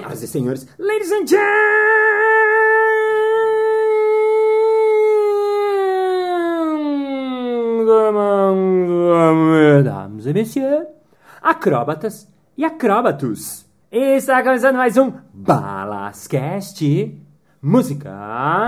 Senhoras e senhores, ladies and gentlemen, mesdames et messieurs, acróbatas e acróbatos. Está começando mais um Balascast Música.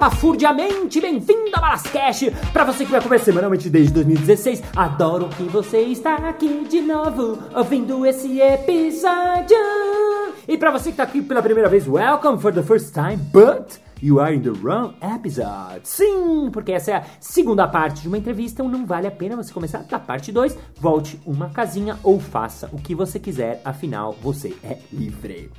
Estapafurdiamente bem-vindo a Balascast! Pra você que vai comer semanalmente desde 2016, adoro que você está aqui de novo, ouvindo esse episódio! E pra você que tá aqui pela primeira vez, welcome for the first time, but... You are in the wrong episode. Sim, porque essa é a segunda parte de uma entrevista, então não vale a pena você começar da parte 2. Volte uma casinha ou faça o que você quiser, afinal você é livre.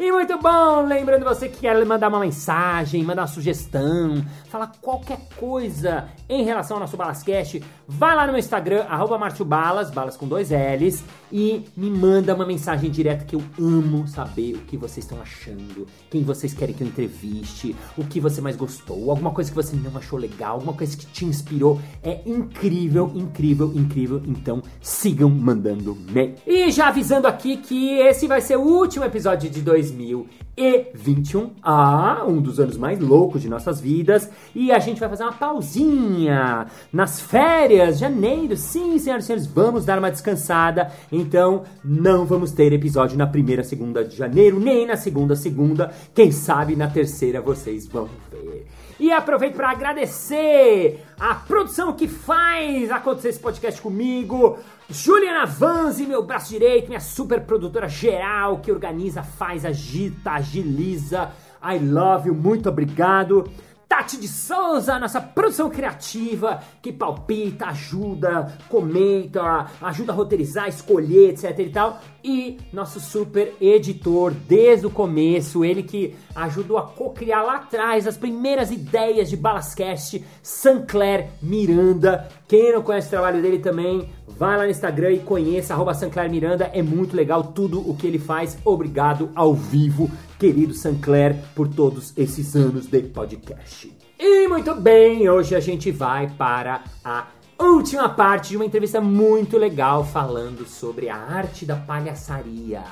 E muito bom! Lembrando você que quer mandar uma mensagem, mandar uma sugestão, falar qualquer coisa em relação ao nosso Balascast, vai lá no meu Instagram, arroba Balas, balas com dois L's, e me manda uma mensagem direta que eu amo saber o que vocês estão achando, quem vocês querem que eu entreviste, o que você mais gostou, alguma coisa que você não achou legal, alguma coisa que te inspirou. É incrível, incrível, incrível. Então sigam mandando mail. E já avisando aqui que esse vai ser o último episódio de 2021. Ah, um dos anos mais loucos de nossas vidas. E a gente vai fazer uma pausinha nas férias, janeiro. Sim, senhoras e senhores, vamos dar uma descansada. Então, não vamos ter episódio na primeira segunda de janeiro, nem na segunda segunda. Quem sabe na terceira vocês vão ver. E aproveito para agradecer a produção que faz acontecer esse podcast comigo. Juliana Vanzi, meu braço direito, minha super produtora geral que organiza, faz, agita, agiliza. I love you, muito obrigado. Tati de Souza, nossa produção criativa, que palpita, ajuda, comenta, ajuda a roteirizar, escolher, etc e tal. E nosso super editor, desde o começo, ele que ajudou a co-criar lá atrás as primeiras ideias de Balascast, Sancler Miranda. Quem não conhece o trabalho dele também, vai lá no Instagram e conheça, arroba Sancler Miranda, é muito legal tudo o que ele faz. Obrigado ao vivo, querido Sancler, por todos esses anos de podcast. E muito bem, hoje a gente vai para a última parte de uma entrevista muito legal falando sobre a arte da palhaçaria.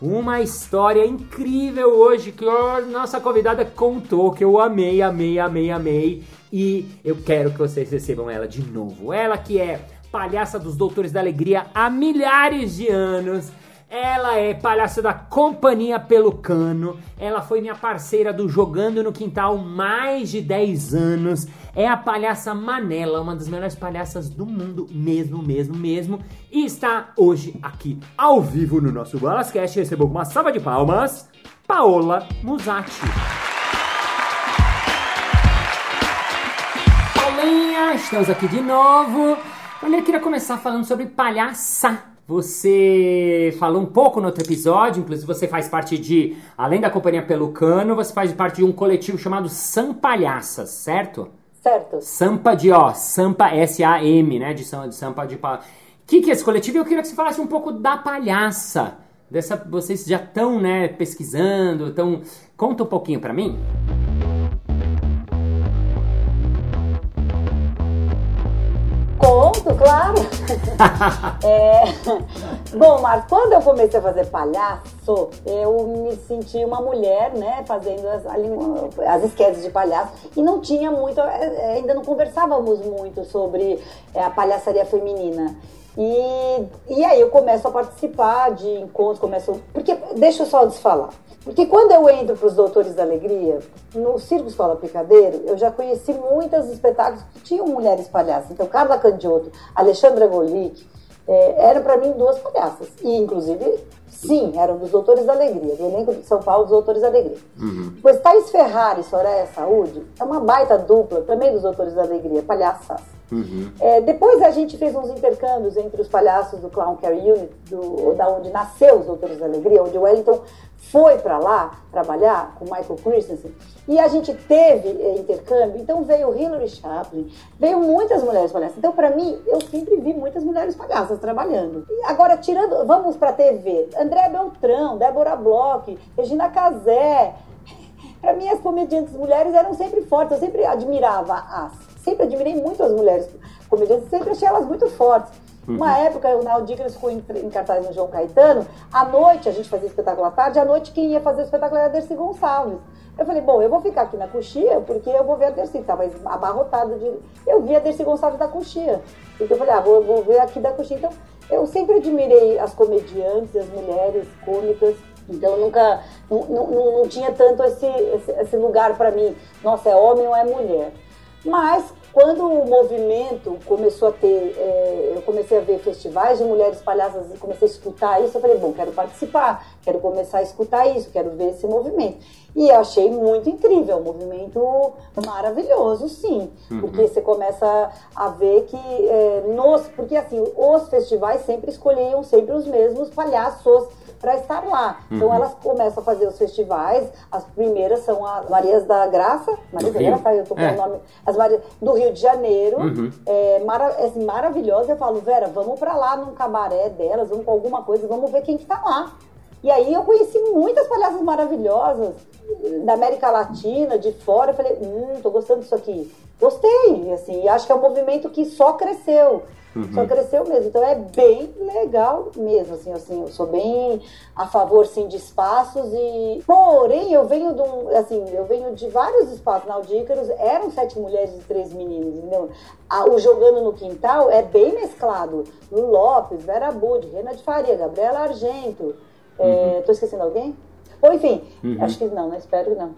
Uma história incrível hoje que a nossa convidada contou, que eu amei, amei, amei, amei. E eu quero que vocês recebam ela de novo. Ela que é palhaça dos Doutores da Alegria há milhares de anos. Ela é palhaça da Companhia Pelucano. Ela foi minha parceira do Jogando no Quintal mais de 10 anos. É a palhaça Manela, uma das melhores palhaças do mundo, mesmo, mesmo, mesmo. E está hoje aqui ao vivo no nosso Balascast. Recebeu uma salva de palmas, Paola Musatti. Paulinha, estamos aqui de novo. Olha, eu queria começar falando sobre palhaça. Você falou um pouco no outro episódio, inclusive você faz parte de, além da companhia Pelucano, você faz parte de um coletivo chamado Sampalhaças, certo? Certo. Sampa de ó, Sampa S-A-M, né? De, de Sampa de. O que, que é esse coletivo? Eu queria que você falasse um pouco da palhaça. Dessa, vocês já estão, né, pesquisando, então conta um pouquinho pra mim. Conto, claro. É, Bom, Marcos, quando eu comecei a fazer palhaço, eu me senti uma mulher, né, fazendo as, as esquetes de palhaço. E não tinha muito, é, ainda não conversávamos muito sobre é, a palhaçaria feminina. E, e aí eu começo a participar de encontros, começo. Porque, deixa eu só desfalar. Porque quando eu entro para os Doutores da Alegria, no Circo Escola Picadeiro, eu já conheci muitos espetáculos que tinham mulheres palhaças. Então, Carla Candiotto, Alexandra Golic, é, eram para mim duas palhaças. E, inclusive, sim, eram dos Doutores da Alegria, do elenco de São Paulo dos Doutores da Alegria. Pois Thaís Ferrari e Soraya Saúde é uma baita dupla, também dos Doutores da Alegria, palhaças. É, depois a gente fez uns intercâmbios entre os palhaços do Clown Care Unit, do, da onde nasceu os Doutores da Alegria, onde o Wellington foi para lá trabalhar com Michael Christensen, e a gente teve é, intercâmbio, então veio Hilary Chaplin, veio muitas mulheres palhaças. Então, para mim, eu sempre vi muitas mulheres palhaças trabalhando. E agora, tirando, vamos para TV. André Beltrão, Débora Bloch, Regina Casé. Para mim, as comediantes mulheres eram sempre fortes. Eu sempre admirava as. Sempre admirei muito as mulheres comediantes, sempre achei elas muito fortes. Uhum. Uma época, o Naldo Dickens ficou em, em cartaz no João Caetano. À noite, a gente fazia espetáculo à tarde. À noite, quem ia fazer o espetáculo era a Dercy Gonçalves. Eu falei, bom, eu vou ficar aqui na coxia, porque eu vou ver a Dercy, estava abarrotada de... Eu vi a Dercy Gonçalves da coxia. Então eu falei, ah, vou, vou ver aqui da coxia. Então, eu sempre admirei as comediantes, as mulheres cômicas. Então, nunca, não, não, não tinha tanto esse, esse, esse lugar para mim. Nossa, é homem ou é mulher? Mas quando o movimento começou a ter, é, eu comecei a ver festivais de mulheres palhaças e comecei a escutar isso, eu falei, bom, quero participar, quero começar a escutar isso, quero ver esse movimento. E eu achei muito incrível, um movimento maravilhoso, sim, uhum. porque você começa a ver que é, nos, porque assim, os festivais sempre escolhiam sempre os mesmos palhaços para estar lá. Então, uhum. Então elas começam a fazer os festivais. As primeiras são as Marias da Graça, Marias da Graça, eu tô com é. o nome, as Marias do Rio de Janeiro. Uhum. É, mara, é assim, maravilhosa. Eu falo, Vera, vamos para lá num cabaré delas, vamos com alguma coisa, vamos ver quem que tá lá. E aí eu conheci muitas palhaças maravilhosas da América Latina, de fora. Eu falei, hum, tô gostando disso aqui. Gostei, assim, acho que é um movimento que só cresceu. Uhum. Só cresceu mesmo. Então é bem legal mesmo, assim, assim, eu sou bem a favor, sim, de espaços e... Porém, eu venho de um, assim, eu venho de vários espaços na Audícaros, eram sete mulheres e três meninos, entendeu? o Jogando no Quintal é bem mesclado. Lu Lopes, Vera Bud, Rena de Faria, Gabriela Argento. É, uhum. É, tô esquecendo alguém? Ou enfim, uhum. acho que não, né? Espero que não.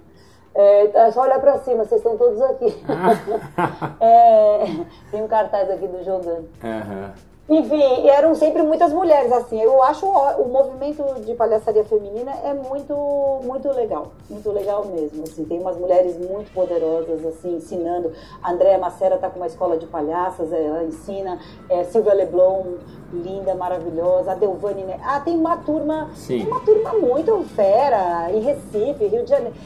É, é só olhar para cima, vocês estão todos aqui. Ah. é, tem um cartaz aqui do jogando. Uhum. Enfim, eram sempre muitas mulheres, assim. Eu acho o, o, movimento de palhaçaria feminina é muito, muito legal. Muito legal mesmo, assim. Tem umas mulheres muito poderosas, assim, ensinando. A Andréa Macera está com uma escola de palhaças, ela ensina. É, Silvia Leblon, linda, maravilhosa. A Delvane, né? Ah, tem uma turma, Sim. uma turma muito fera. Em Recife, Rio de Janeiro.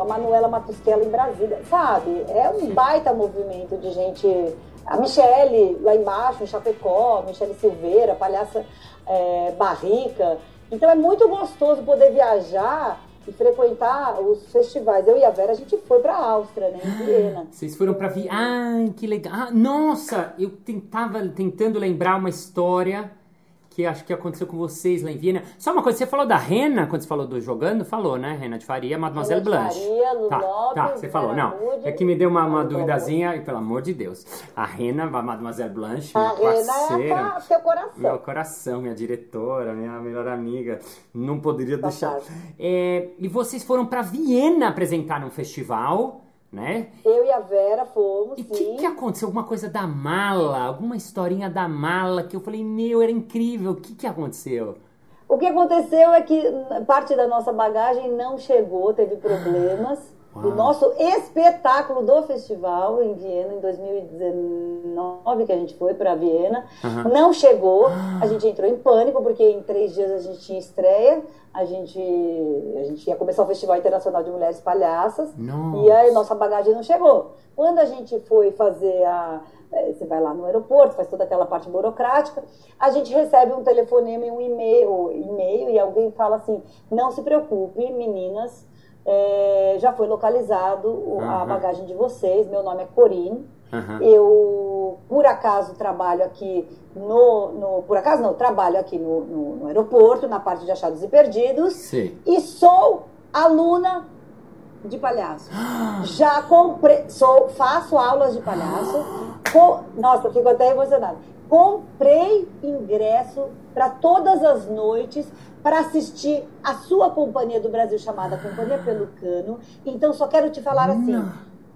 A Manuela Matusquela em Brasília, sabe? É um baita movimento de gente a Michele, lá embaixo, em Chapecó, Michele Silveira, palhaça é, Barrica. Então é muito gostoso poder viajar e frequentar os festivais. Eu e a Vera, a gente foi para a Áustria, né, em Viena. Vocês foram para Viena? Ai, que legal. Ah, nossa, eu tentava tentando lembrar uma história que acho que aconteceu com vocês lá em Viena. Só uma coisa, você falou da Rena, quando você falou do jogando, falou, né? Rena de Faria, Mademoiselle Rena Blanche. Faria, tá, tá, você falou, não. É que me deu uma, uma duvidazinha, e pelo amor de Deus. A Rena, a Mademoiselle Blanche, a minha Rena parceira. É seu coração. Meu coração, minha diretora, minha melhor amiga. Não poderia tá deixar. É, e vocês foram para Viena apresentar num festival né? Eu e a Vera fomos, e o que, que aconteceu? Alguma coisa da mala? Alguma historinha da mala que eu falei, meu, era incrível. O que, que aconteceu? O que aconteceu é que parte da nossa bagagem não chegou, teve problemas. Uau. O nosso espetáculo do festival em Viena, em 2019, que a gente foi para Viena, uhum. não chegou. A gente entrou em pânico, porque em três dias a gente tinha estreia. A gente, a gente ia começar o Festival Internacional de Mulheres Palhaças. Nossa. E a nossa bagagem não chegou. Quando a gente foi fazer a. É, você vai lá no aeroporto, faz toda aquela parte burocrática, a gente recebe um telefonema e um e-mail, e-mail e alguém fala assim: não se preocupe, meninas, é, já foi localizado uhum. a bagagem de vocês. Meu nome é Corine. Uhum. Eu, por acaso, trabalho aqui no, no. Por acaso, não, trabalho aqui no, no, no aeroporto, na parte de achados e perdidos. Sim. E sou aluna de palhaço. Já comprei. Sou, faço aulas de palhaço. Com, nossa, eu fico até emocionada. Comprei ingresso para todas as noites para assistir a sua Companhia do Brasil, chamada Companhia Pelucano. Então, só quero te falar assim: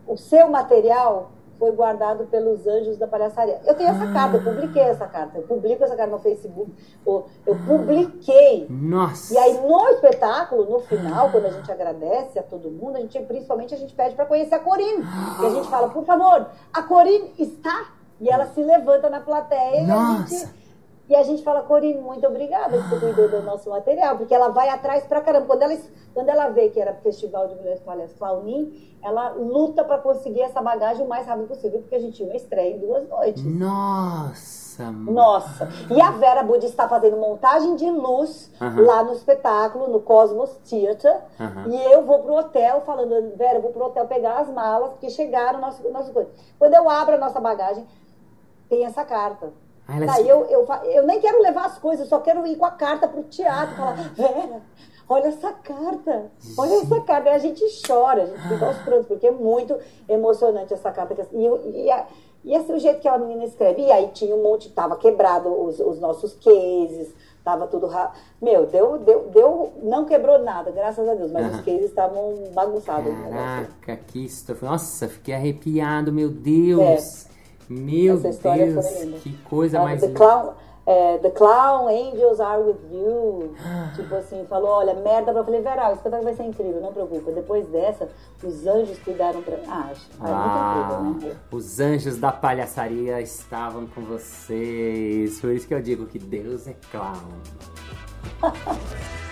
o seu material foi guardado pelos anjos da palhaçaria. Eu tenho essa ah. carta, eu publiquei essa carta. Eu publico essa carta no Facebook. Eu, eu publiquei. Nossa! E aí, no espetáculo, no final, quando a gente agradece a todo mundo, a gente, principalmente, a gente pede para conhecer a Corine. E a gente fala, por favor, a Corine está. E ela se levanta na plateia Nossa. e a gente e a gente fala, Corine, muito obrigada por cuidou do nosso material, porque ela vai atrás pra caramba. Quando ela, quando ela vê que era Festival de Mulheres Palhas Claunin, ela luta para conseguir essa bagagem o mais rápido possível, porque a gente tinha uma estreia em duas noites. Nossa! Nossa, Nossa. E a Vera Budi está fazendo montagem de luz Aham. lá no espetáculo, no Cosmos Theater. Aham. E eu vou pro hotel, falando, Vera, eu vou pro hotel pegar as malas, porque chegaram nosso, nosso coisa. Quando eu abro a nossa bagagem, tem essa carta. Ah, eu, eu, eu nem quero levar as coisas, eu só quero ir com a carta pro teatro. Falar, Vera, olha essa carta, olha essa carta. Aí a gente chora, a gente fica aos prantos, porque é muito emocionante essa carta. E, e, a- e assim, o jeito que a menina escreve. E aí tinha um monte, tava quebrado os, os nossos cases, tava tudo. Ra... Meu, deu, deu, deu, não quebrou nada, graças a Deus, mas Aham. os cases estavam bagunçados. Caraca, que história. Nossa, fiquei arrepiado, meu Deus. É. Essa história Deus, que coisa Ah, mais the, clown, é, the Clown Angels Are With You. tipo assim, falou, olha, merda. Eu falei, Vera, o espetáculo vai ser incrível, não preocupa. Depois dessa, os anjos cuidaram pra... Ah, acho ah, é muito incrível, né? os anjos da palhaçaria estavam com vocês. Por isso que eu digo que Deus é clown.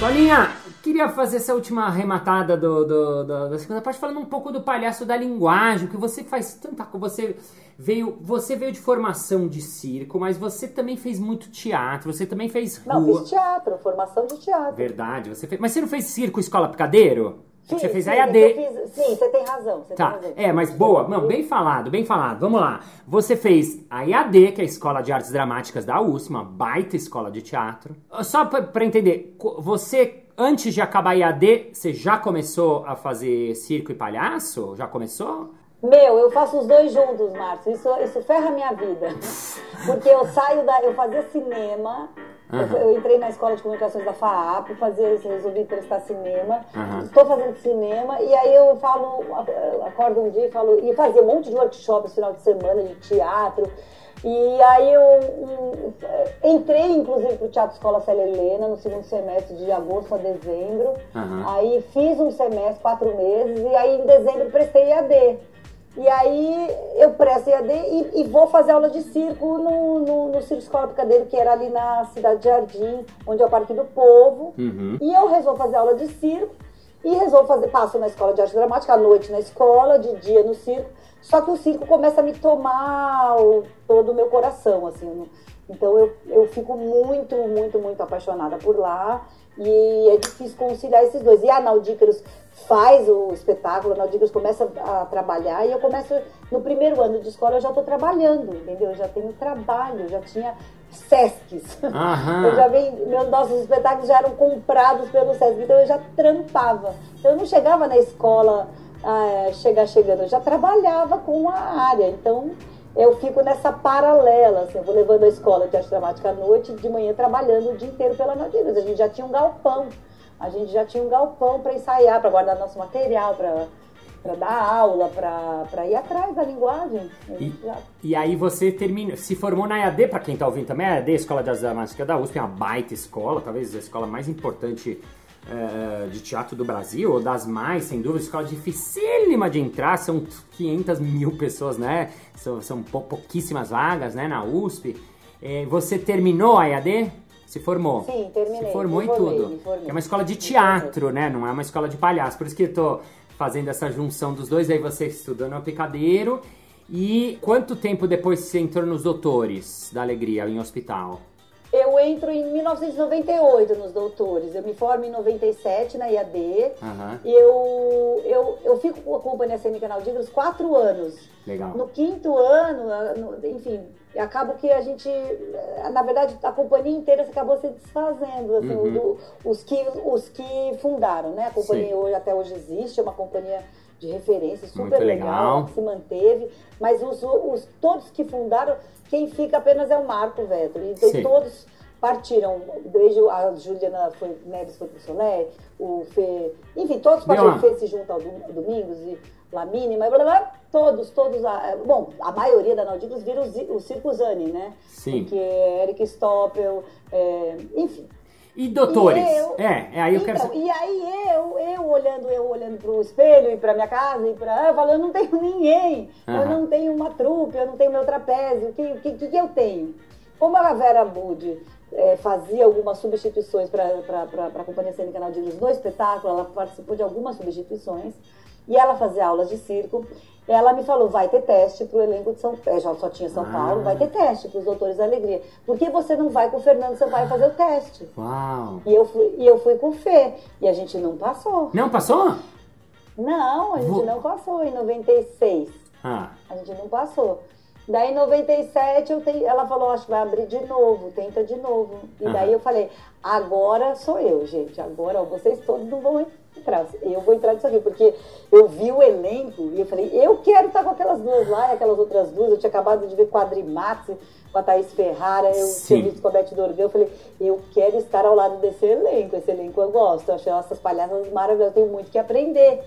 Paulinha, queria fazer essa última arrematada do, do- do- da segunda parte falando um pouco do palhaço da linguagem, que você faz tanta coisa. Você veio, você veio de formação de circo, mas você também fez muito teatro, você também fez Não, rua. fiz teatro, formação de teatro. Verdade, você fez. Mas você não fez circo escola picadeiro? Fiz, você fez sim, EAD. eu fiz- sim, você tem razão. Você Tá, tem razão. é, mas boa, não, bem falado, bem falado. Vamos lá. Você fez a IAD, que é a Escola de Artes Dramáticas da USP, uma baita escola de teatro. Só pra, pra entender, você, antes de acabar a IAD, você já começou a fazer circo e palhaço? Já começou? Meu, eu faço os dois juntos, Márcio. Isso, isso ferra a minha vida. Porque eu saio da. Eu fazia cinema. Eu- Aham. Eu, entrei na escola de comunicações da FAAP, fazer, resolvi prestar cinema. Aham. Estou fazendo cinema. E aí eu falo, acordo um dia e falo. E fazia um monte de workshops final de semana, de teatro. E aí eu hum, entrei, inclusive, para o Teatro Escola Célia Helena no segundo semestre, de agosto a dezembro. Aham. Aí fiz um semestre, quatro meses, e aí em dezembro prestei EAD. E aí eu presto EAD e, e vou fazer aula de circo no, no, no Circo Escola Picadeiro, que era ali na Cidade de Jardim, onde é o Parque do Povo. Uhum. E eu resolvo fazer aula de circo e resolvo fazer, passo na escola de arte dramática, à noite na escola, de dia no circo. Só que o circo começa a me tomar o- todo o meu coração, assim. Então eu, eu fico muito, muito, muito apaixonada por lá. E é difícil conciliar esses dois. E a Naudícaros faz o espetáculo, a Naudícaros começa a trabalhar e eu começo, no primeiro ano de escola, eu já estou trabalhando, entendeu? Eu já tenho trabalho, já tinha SESCs. Aham. Eu já vem, meus nossos espetáculos já eram comprados pelo SESC, então eu já trampava. Então eu não chegava na escola ah, chegar chegando, eu já trabalhava com a área. Então eu fico nessa paralela, assim, eu vou levando a escola de arte dramática à noite, de manhã trabalhando o dia inteiro pela Nativas. A gente já tinha um galpão, a gente já tinha um galpão para ensaiar, para guardar nosso material, para para dar aula, para ir atrás da linguagem. E, já- e aí você termina, se formou na EAD, pra quem tá ouvindo também, a EAD, Escola de Artes Dramáticas da USP, é uma baita escola, talvez a escola mais importante eh, de teatro do Brasil, ou das mais, sem dúvida, escola dificílima de entrar, são 500 mil pessoas, né? São, são pou- pouquíssimas vagas, né, na USP. Eh, você terminou a EAD? Se formou? Sim, terminei, Se formou e formei, tudo. É uma escola de teatro, né? Não é uma escola de palhaço. Por isso que eu tô fazendo essa junção dos dois. Aí você estudando no picadeiro. E quanto tempo depois você entrou nos doutores da alegria em hospital? Eu entro em 1998 nos doutores. Eu me formo em 97 na IAD. Aham. E eu, eu, eu fico com a Companhia Cênica Naudígros quatro anos. Legal. No quinto ano, no- enfim, acaba que a gente, eh, na verdade, a companhia inteira acabou se desfazendo, assim, Uhum. do- os, que, os que fundaram, né? A companhia Sim. hoje, até hoje existe, é uma companhia de referência super legal. legal, que se manteve, mas os, os, todos que fundaram, quem fica apenas é o Marco Vetro, e Sim. todos partiram, desde a Juliana foi, Neves foi pro Solé, o Fê, enfim, todos partiram, o Fê se junta ao Dom- Domingos e Lamine, mas blá, blá, blá, todos, todos, ah, bom, a maioria da Naudicos vira o, o Circo Zani, né? Sim. Que é Eric Stoppel, é, enfim. E doutores? E eu- É, é aí eu quero Então, saber. E aí eu, eu olhando, eu olhando pro espelho e pra minha casa e pra. Eu falando, eu não tenho ninguém. Eu Aham. não tenho uma trupe, eu não tenho meu trapézio. O que, que, que, eu tenho? Como a Vera Budi é, fazia algumas substituições para a Companhia Cênica Luz no espetáculo, ela participou de algumas substituições, e ela fazia aulas de circo. Ela me falou, vai ter teste para o elenco de São Paulo, já só tinha São ah. Paulo, vai ter teste para os Doutores da Alegria. Por que você não vai com o Fernando vai fazer o teste? Uau! E eu fui, e eu fui com o Fê, e a gente não passou. Não passou? Não, a gente Vou... não passou em 96. Ah. A gente não passou. Daí em 97 eu te... ela falou, acho que vai abrir de novo, tenta de novo. E uhum. daí eu falei, agora sou eu, gente. Agora ó, vocês todos não vão entrar. Eu vou entrar nisso aqui, porque eu vi o elenco e eu falei, eu quero estar com aquelas duas lá e aquelas outras duas. Eu tinha acabado de ver Quadrimax com a Thaís Ferrara, eu tinha visto com a Beth Dorgan. Eu falei, eu quero estar ao lado desse elenco. Esse elenco eu gosto. Eu achei essas palhaças maravilhosas, eu tenho muito que aprender.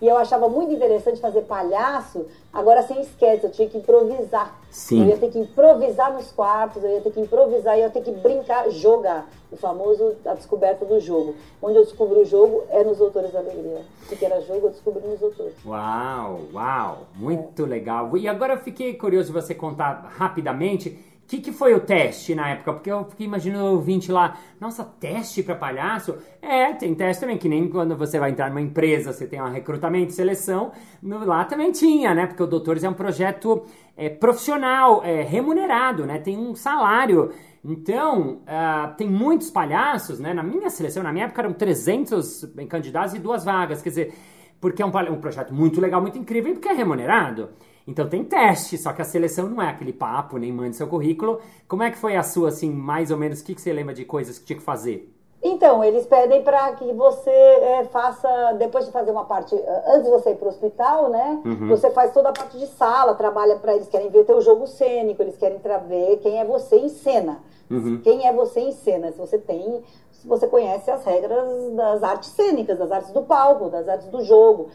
E eu achava muito interessante fazer palhaço, agora sem esquete, eu tinha que improvisar. Sim. Eu ia ter que improvisar nos quartos, eu ia ter que improvisar, eu ia ter que brincar, jogar. O famoso a descoberta do jogo. Onde eu descubro o jogo é nos Autores da Alegria. que era jogo, eu descobri nos Autores. Uau, uau, muito é. legal. E agora eu fiquei curioso de você contar rapidamente que, que foi o teste na época? Porque eu fiquei imaginando o ouvinte lá, nossa, teste para palhaço? É, tem teste também, que nem quando você vai entrar numa empresa, você tem um recrutamento e seleção, no, lá também tinha, né? Porque o Doutores é um projeto é, profissional, é, remunerado, né? Tem um salário. Então, uh, tem muitos palhaços, né? Na minha seleção, na minha época, eram 300 candidatos e duas vagas. Quer dizer, porque é um, um projeto muito legal, muito incrível e porque é remunerado. Então tem teste, só que a seleção não é aquele papo, nem mande seu currículo. Como é que foi a sua, assim, mais ou menos, o que, que você lembra de coisas que tinha que fazer? Então, eles pedem para que você é, faça, depois de fazer uma parte, antes de você ir para o hospital, né? Uhum. Você faz toda a parte de sala, trabalha para eles, querem ver teu jogo cênico, eles querem ver quem é você em cena. Uhum. Quem é você em cena, se você tem, se você conhece as regras das artes cênicas, das artes do palco, das artes do jogo.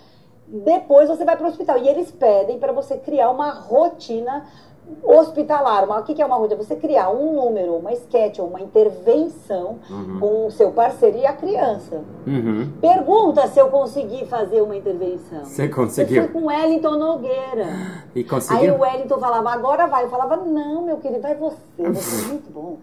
Depois você vai para o hospital. E eles pedem para você criar uma rotina hospitalar. Uma, o que, que é uma rotina? Você criar um número, uma sketch uma intervenção uhum. com o seu parceiro e a criança. Uhum. Pergunta se eu consegui fazer uma intervenção. Você conseguiu? Eu fui com Wellington Nogueira. E conseguiu? Aí o Wellington falava, agora vai. Eu falava, não, meu querido, vai você. Você é muito bom.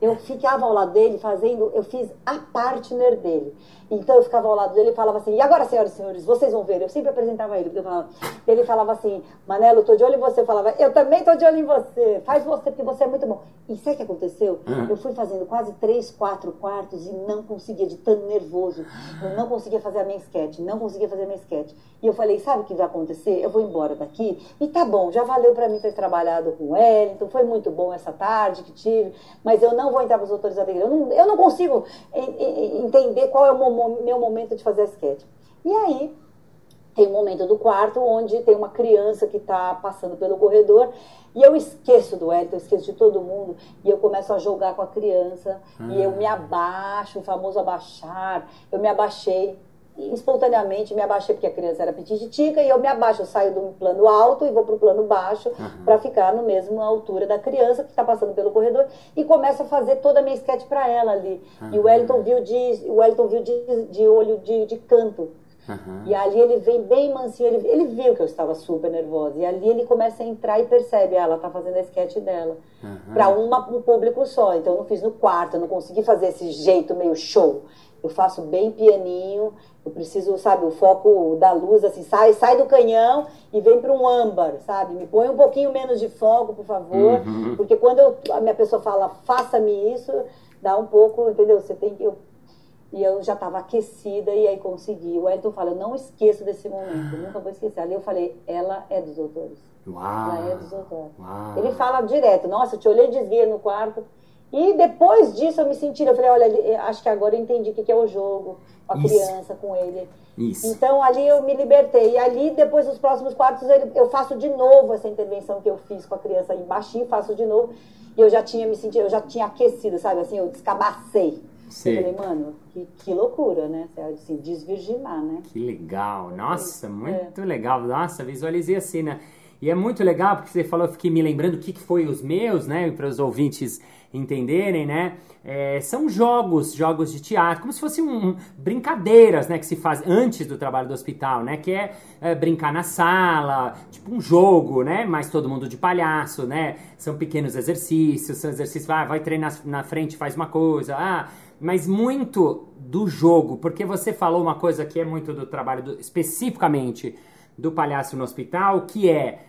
Eu ficava ao lado dele fazendo, eu fiz a partner dele. Então eu ficava ao lado dele e falava assim, e agora, senhoras e senhores, vocês vão ver. Eu sempre apresentava ele, porque eu falava, ele falava assim, Manelo, tô de olho em você. Eu falava, eu também tô de olho em você. Faz você, porque você é muito bom. E sabe o que aconteceu? Uhum. Eu fui fazendo quase três, quatro quartos e não conseguia, de tão nervoso. Eu não conseguia fazer a minha sketch, não conseguia fazer a minha sketch. E eu falei, sabe o que vai acontecer? Eu vou embora daqui e tá bom, já valeu para mim ter trabalhado com o Wellington, foi muito bom essa tarde que tive, mas eu não vou entrar para os autores da eu não, eu não consigo entender qual é o meu momento de fazer a sketch. E aí, tem um momento do quarto onde tem uma criança que está passando pelo corredor e eu esqueço do Wellington, eu esqueço de todo mundo e eu começo a jogar com a criança e eu me abaixo, o famoso abaixar. Eu me abaixei espontaneamente me abaixei porque a criança era pititica e eu me abaixo, eu saio do plano alto e vou para o plano baixo uhum. para ficar no mesmo altura da criança que está passando pelo corredor e começo a fazer toda a minha sketch para ela ali. Uhum. E o Wellington viu de, o Wellington viu de, de olho de, de canto. Uhum. E ali ele vem bem mansinho, ele, ele viu que eu estava super nervosa. E ali ele começa a entrar e percebe, ah, ela está fazendo a sketch dela. Uhum. Para um público só. Então eu não fiz no quarto, eu não consegui fazer esse jeito meio show. Eu faço bem pianinho, eu preciso, sabe, o foco da luz, assim, sai, sai do canhão e vem para um âmbar, sabe? Me põe um pouquinho menos de foco, por favor. Uhum. Porque quando eu, a minha pessoa fala, faça-me isso, dá um pouco, entendeu? Você tem que. Eu, e eu já estava aquecida e aí consegui. O Elton fala, eu não esqueço desse momento, nunca vou esquecer. Ali eu falei, ela é dos doutores. Uau. Ela é dos doutores. Uau. Ele fala direto, nossa, eu te olhei desguia no quarto. E depois disso eu me senti, eu falei, olha, acho que agora eu entendi o que é o jogo, com a Isso. criança, com ele. Isso. Então ali eu me libertei. E ali, depois dos próximos quartos, eu faço de novo essa intervenção que eu fiz com a criança aí baixinho, faço de novo. E eu já tinha me sentido, eu já tinha aquecido, sabe? Assim, eu descabacei. Sim. Eu falei, mano, que, que loucura, né? Assim, desvirginar, né? Que legal. Nossa, muito é. legal. Nossa, visualizei assim, né? E é muito legal, porque você falou, eu fiquei me lembrando o que, que foi os meus, né? Para os ouvintes entenderem, né? É, são jogos, jogos de teatro, como se fossem um, brincadeiras, né? Que se faz antes do trabalho do hospital, né? Que é, é, brincar na sala, tipo um jogo, né? Mas todo mundo de palhaço, né? São pequenos exercícios, são exercícios, ah, vai treinar na frente, faz uma coisa, ah... Mas muito do jogo, porque você falou uma coisa que é muito do trabalho, do, especificamente do palhaço no hospital, que é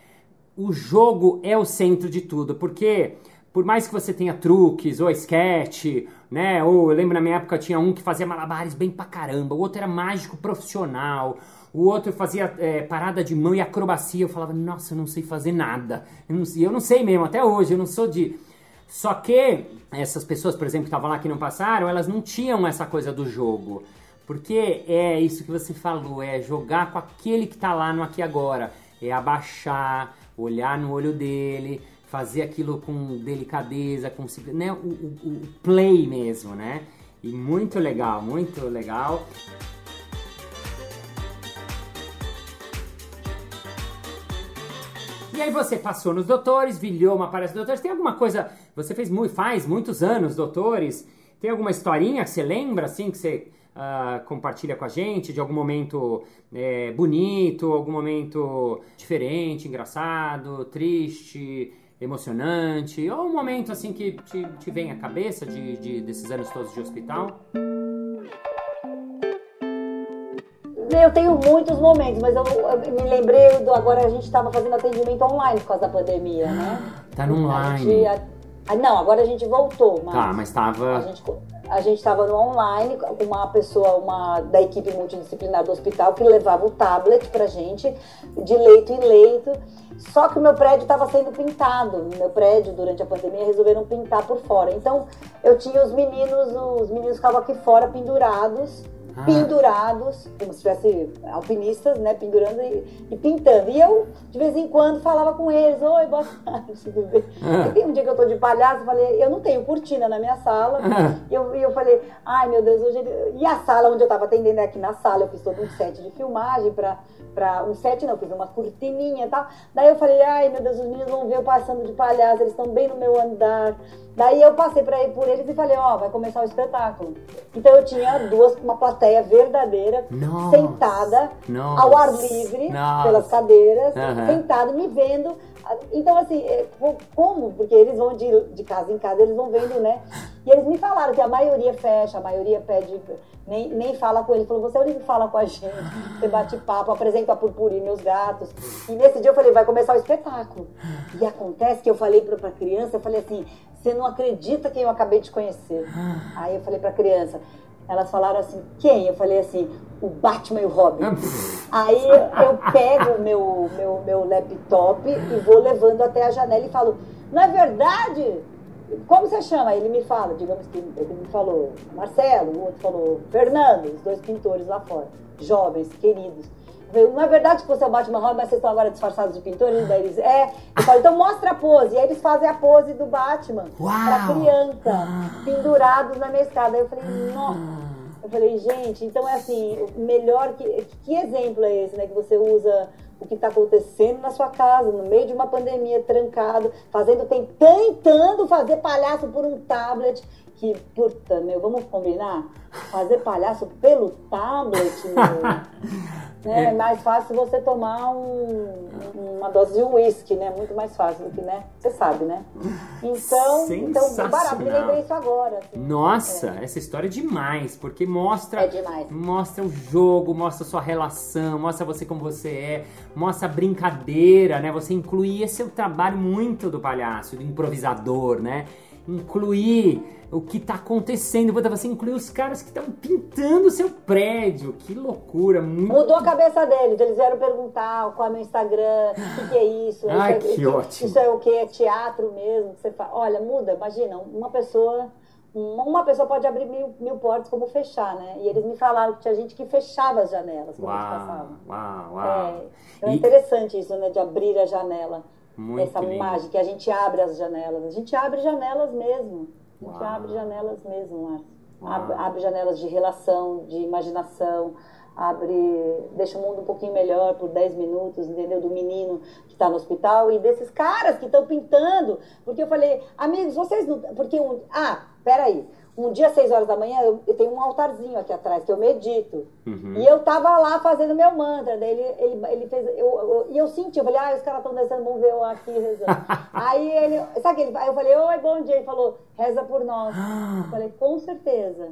o jogo é o centro de tudo, porque por mais que você tenha truques ou sketch, né? Ou eu lembro na minha época tinha um que fazia malabares bem pra caramba, o outro era mágico profissional, o outro fazia é, parada de mão e acrobacia. Eu falava, nossa, eu não sei fazer nada. Eu não, eu não sei mesmo, até hoje, eu não sou de. Só que essas pessoas, por exemplo, que estavam lá que não passaram, elas não tinham essa coisa do jogo. Porque é isso que você falou, é jogar com aquele que tá lá no aqui agora. É abaixar, olhar no olho dele, fazer aquilo com delicadeza, com né? o, o, o play mesmo, né? E muito legal, muito legal. E aí você passou nos doutores, vilhou uma aparece doutores. Tem alguma coisa, você fez muito, faz muitos anos doutores. Tem alguma historinha que você lembra assim que você uh, compartilha com a gente de algum momento é, bonito, algum momento diferente, engraçado, triste, emocionante, ou um momento assim que te, te vem à cabeça de, de, desses anos todos de hospital? Eu tenho muitos momentos, mas eu, eu me lembrei do agora a gente estava fazendo atendimento online por causa da pandemia, né? Tá no online. A, a, não, agora a gente voltou, mas. Tá, mas estava. A gente, a gente estava no online com uma pessoa, uma da equipe multidisciplinar do hospital que levava o tablet pra gente de leito em leito. Só que o meu prédio estava sendo pintado. No meu prédio, durante a pandemia, resolveram pintar por fora. Então, eu tinha os meninos, os meninos ficavam aqui fora pendurados ah. pendurados, como se tivesse alpinistas, né, pendurando e, e, pintando. E eu, de vez em quando, falava com eles, oi, boa tarde, tudo bem? Ah. Tem um dia que eu tô de palhaço, eu falei, eu não tenho cortina na minha sala. Ah. E eu, eu falei, ai meu Deus, hoje... E a sala onde eu tava atendendo é aqui na sala, eu fiz todo um set de filmagem pra pra um set, não, fiz uma cortininha e tal. Daí eu falei, ai meu Deus, os meninos vão ver eu passando de palhaço, eles estão bem no meu andar. Daí eu passei para ir por eles e falei, ó, oh, vai começar o espetáculo. Então eu tinha duas, uma plateia verdadeira, Nossa. sentada, Nossa. ao ar livre, Nossa. pelas cadeiras, uhum. sentada, me vendo. Então, assim, é, como? Porque eles vão de, de casa em casa, eles vão vendo, né? E eles me falaram que a maioria fecha, a maioria pede, nem, nem fala com ele. Falou, você é o único que fala com a gente, você bate papo, apresenta a purpurina e os gatos. E nesse dia eu falei, vai começar o espetáculo. E acontece que eu falei pra, pra criança, eu falei assim, você não acredita quem eu acabei de conhecer. Aí eu falei pra criança, elas falaram assim, quem? Eu falei assim, o Batman e o Robin. Aí eu pego o meu, meu, meu laptop e vou levando até a janela e falo, não é verdade? Como você chama? Ele me fala, digamos que ele me falou Marcelo, o outro falou Fernando, os dois pintores lá fora, jovens, queridos. Não é verdade que você é o Batman Robin, mas vocês estão agora disfarçados de pintores? Daí eles, é. Eu falo, então mostra a pose. E aí eles fazem a pose do Batman Uau. pra criança, ah. pendurados na minha escada. Aí eu falei, nossa. Eu falei, gente, então é assim, melhor que. Que exemplo é esse, né? Que você usa o que está acontecendo na sua casa, no meio de uma pandemia, trancado, fazendo, tentando fazer palhaço por um tablet. Que, puta, meu, vamos combinar? Fazer palhaço pelo tablet, meu. É, é mais fácil você tomar um, uma dose de uísque, né? Muito mais fácil do que, né? Você sabe, né? Então, então barato, me lembrei isso agora. Assim. Nossa, é. essa história é demais, porque mostra. É demais. Mostra o jogo, mostra a sua relação, mostra você como você é, mostra a brincadeira, né? Você incluir esse é o trabalho muito do palhaço, do improvisador, né? Incluir o que está acontecendo. Você incluir os caras que estão pintando o seu prédio. Que loucura, muito... Mudou a cabeça deles. Eles vieram perguntar qual é meu Instagram, o que, que, é isso. Ai, isso é, que ótimo. Isso é o que? É teatro mesmo? Você fala. Olha, muda, imagina, uma pessoa... Uma pessoa pode abrir mil, mil portas como fechar, né? E eles me falaram que tinha gente que fechava as janelas quando uau, passava. Uau, uau. É, então é interessante isso, né? De abrir a janela. Muito essa lindo. mágica, que a gente abre as janelas. A gente abre janelas mesmo. A gente Uau. abre janelas mesmo, Márcio. Abre, abre, janelas de relação, de imaginação, abre, deixa o mundo um pouquinho melhor por 10 minutos, entendeu? Do menino que está no hospital e desses caras que estão pintando. Porque eu falei, amigos, vocês não. Porque um. Ah, peraí. Um dia, às 6 horas da manhã, eu, eu tenho um altarzinho aqui atrás que eu medito. Uhum. E eu tava lá fazendo meu mantra. Daí ele, ele, ele fez. Eu, eu- e eu senti, eu falei, ah, os caras estão descendo, vamos ver eu aqui rezando. aí ele. Sabe que ele. Aí eu falei, oi, bom dia. Ele falou, reza por nós. Eu falei, com certeza.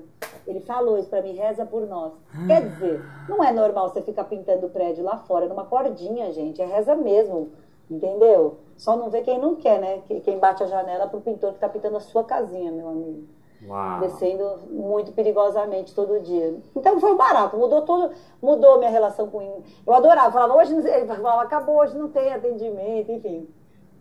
Ele falou isso pra mim, reza por nós. Quer dizer, não é normal você ficar pintando o prédio lá fora numa cordinha, gente. É reza mesmo. Entendeu? Só não vê quem não quer, né? Que- Quem bate a janela pro pintor que tá pintando a sua casinha, meu amigo Uau. descendo muito perigosamente todo dia. Então foi um barato, mudou todo, mudou minha relação com ele. Eu adorava, falava, hoje não, ele falava, acabou, hoje não tem atendimento, enfim.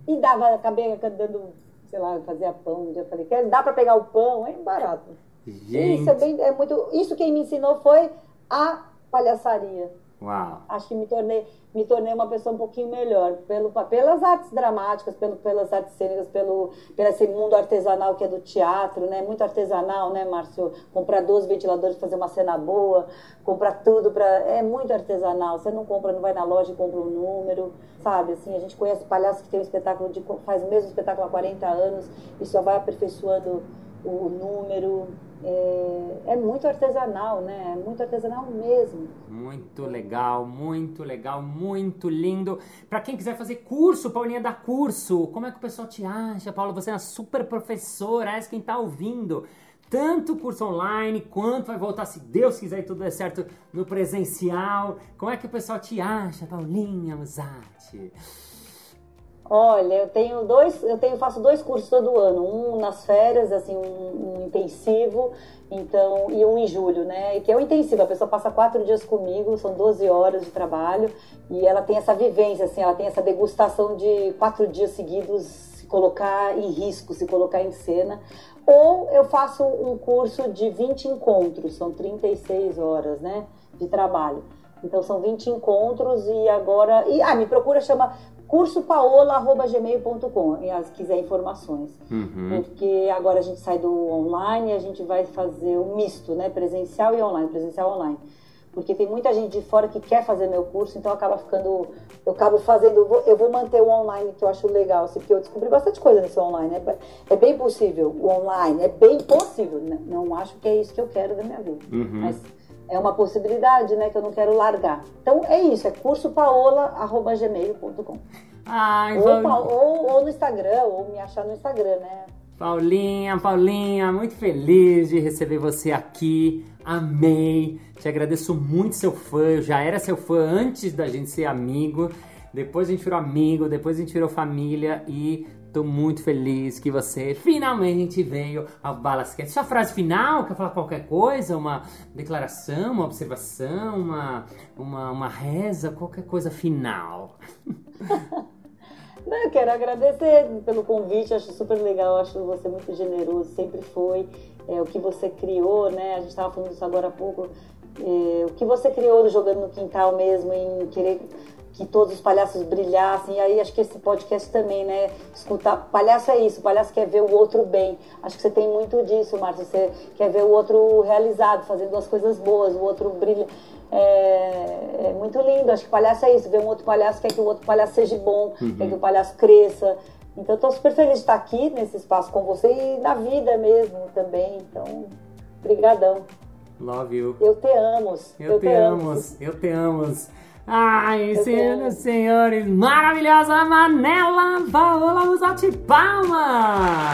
E dava, acabei dando, sei lá, fazia pão, um dia eu falei, quer, dá para pegar o pão, é barato. Gente. Isso é bem, é muito, isso quem me ensinou foi a palhaçaria. Uau. Acho que me tornei, me tornei uma pessoa um pouquinho melhor pelo, pelas artes dramáticas, pelo, pelas artes cênicas, pelo, pelo esse mundo artesanal que é do teatro, né? Muito artesanal, né, Márcio? Comprar 12 ventiladores, fazer uma cena boa, comprar tudo para é muito artesanal. Você não compra, não vai na loja e compra um número, sabe? Assim, a gente conhece palhaços que tem um espetáculo de faz o mesmo espetáculo há 40 anos e só vai aperfeiçoando o número. É, é muito artesanal, né? É muito artesanal mesmo. Muito legal, muito legal, muito lindo. Pra quem quiser fazer curso, Paulinha dá curso. Como é que o pessoal te acha, Paula? Você é uma super professora, essa quem tá ouvindo. Tanto curso online quanto vai voltar, se Deus quiser e tudo der certo, no presencial. Como é que o pessoal te acha, Paulinha Musatti? Olha, eu tenho dois, eu tenho, faço dois cursos todo ano, um nas férias, assim, um, um intensivo, então, e um em julho, né? Que é o intensivo, a pessoa passa quatro dias comigo, são 12 horas de trabalho, e ela tem essa vivência, assim, ela tem essa degustação de quatro dias seguidos se colocar em risco, se colocar em cena. Ou eu faço um curso de 20 encontros, são 36 horas, né? De trabalho. Então são 20 encontros e agora. E, ah, me procura, chama cursopaola.gmail.com, se quiser informações. Uhum. Porque agora a gente sai do online e a gente vai fazer o misto, né? Presencial e online, presencial e online. Porque tem muita gente de fora que quer fazer meu curso, então acaba ficando. Eu acabo fazendo. eu vou- manter o online que eu acho legal, assim, porque eu descobri bastante coisa nesse online. É, ba- é bem possível o online, é bem possível. né? Não acho que é isso que eu quero da minha vida. Uhum. Mas é uma possibilidade, né, que eu não quero largar. Então é isso, é cursopaola.gmail.com. Ai, Ou, ou, ou no Instagram, ou me achar no Instagram, né? Paulinha, Paulinha, muito feliz de receber você aqui. Amei. Te agradeço muito, seu fã. Eu já era seu fã antes da gente ser amigo. Depois a gente virou amigo, depois a gente virou família e tô muito feliz que você finalmente veio ao Balasquete. Sua frase final, quer falar qualquer coisa? Uma declaração, uma observação, uma, uma, uma reza, qualquer coisa final. Não, eu quero agradecer pelo convite, acho super legal, acho você muito generoso, sempre foi. É, o que você criou, né? A gente estava falando isso agora há pouco. é, o que você criou do Jogando no Quintal mesmo, em querer que todos os palhaços brilhassem. E aí acho que esse podcast também, né? Escutar. Palhaço é isso, palhaço quer ver o outro bem. Acho que você tem muito disso, Márcio. Você quer ver o outro realizado, fazendo as coisas boas, o outro brilha. É, é muito lindo. Acho que palhaço é isso. Ver um outro palhaço quer que o outro palhaço seja bom, quer que o palhaço cresça. Então, estou super feliz de estar aqui nesse espaço com você e na vida mesmo também. Então, brigadão. Love you. Eu te amo. Eu, te amo, eu te amo. Ai, senhoras e senhores, maravilhosa Manela Paola Musati Palma!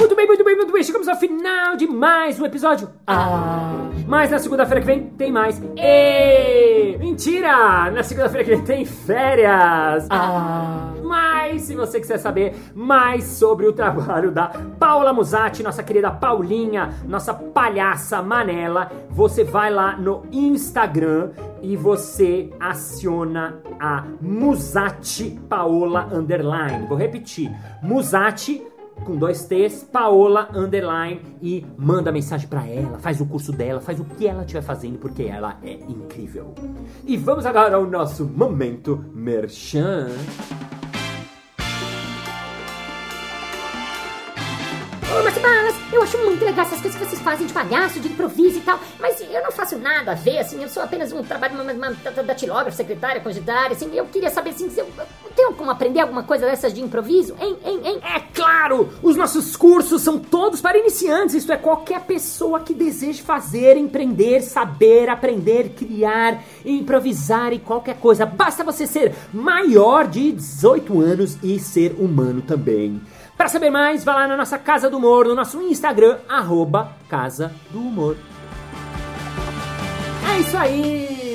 Muito bem, muito bem, muito bem. Chegamos ao final de mais um episódio. Ah, mas na segunda-feira que vem tem mais. E mentira! Na segunda-feira que vem tem férias. Ah, mas se você quiser saber mais sobre o trabalho da Paula Musatti, nossa querida Paulinha, nossa palhaça Manela, você vai lá no Instagram e você aciona a Musatti Paola Underline. Vou repetir. Musatti com dois T's, Paola Underline e manda mensagem pra ela, faz o curso dela, faz o que ela estiver fazendo, porque ela é incrível. E vamos agora ao nosso momento merchan. Balas, eu acho muito legal essas coisas que vocês fazem de palhaço, de improviso e tal, mas eu não faço nada a ver, assim, eu sou apenas um trabalho uma, uma, datilógrafo, secretária, cogitária, assim, eu queria saber, assim, se eu, eu tenho como aprender alguma coisa dessas de improviso, hein, hein, hein? É claro! Os nossos cursos são todos para iniciantes, isto é, qualquer pessoa que deseje fazer, empreender, saber, aprender, criar, improvisar e qualquer coisa. Basta você ser maior de 18 anos e ser humano também. Para saber mais, vá lá na nossa Casa do Humor, no nosso Instagram, arroba Casa do Humor. É isso aí!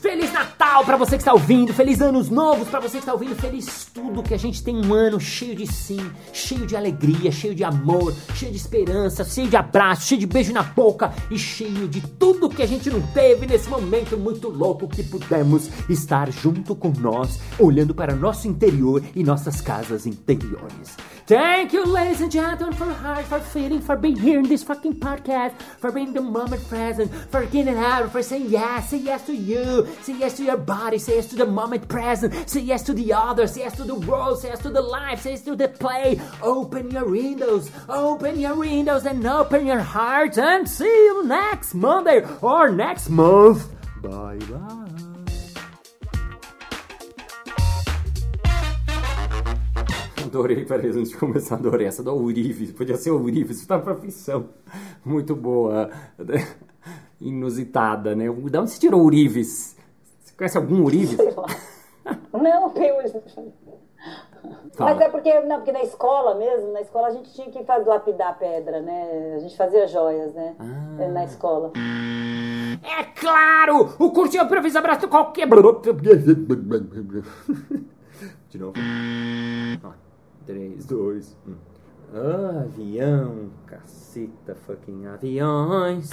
Feliz Natal para você que está ouvindo, feliz Anos Novos para você que está ouvindo, feliz tudo que a gente tem um ano cheio de sim, cheio de alegria, cheio de amor, cheio de esperança, cheio de abraço, cheio de beijo na boca e cheio de tudo que a gente não teve nesse momento muito louco que pudemos estar junto com nós, olhando para nosso interior e nossas casas interiores. Thank you, ladies and gentlemen, for heart, for feeling, for being here in this fucking podcast, for being the moment present, for getting out, for saying yes, say yes to you, say yes to your body, say yes to the moment present, say yes to the others, say yes to the world, say yes to the life, say yes to the play. Open your windows, open your windows, and open your hearts, and see you next Monday or next month. Bye bye. Adorei, peraí, antes de começar, adorei essa do Urives. Podia ser Urives, isso tá uma profissão muito boa, inusitada, né? Da onde você tirou Urives? Você conhece algum Urives? Não, tem Fala. Mas é porque, não, porque na escola mesmo, na escola a gente tinha que fazer, lapidar pedra, né? A gente fazia joias, né? Ah. Na escola. É claro! O curso de improviso abraço qualquer. De novo. Ó, 3, 2, 1. Avião, caceta, fucking aviões.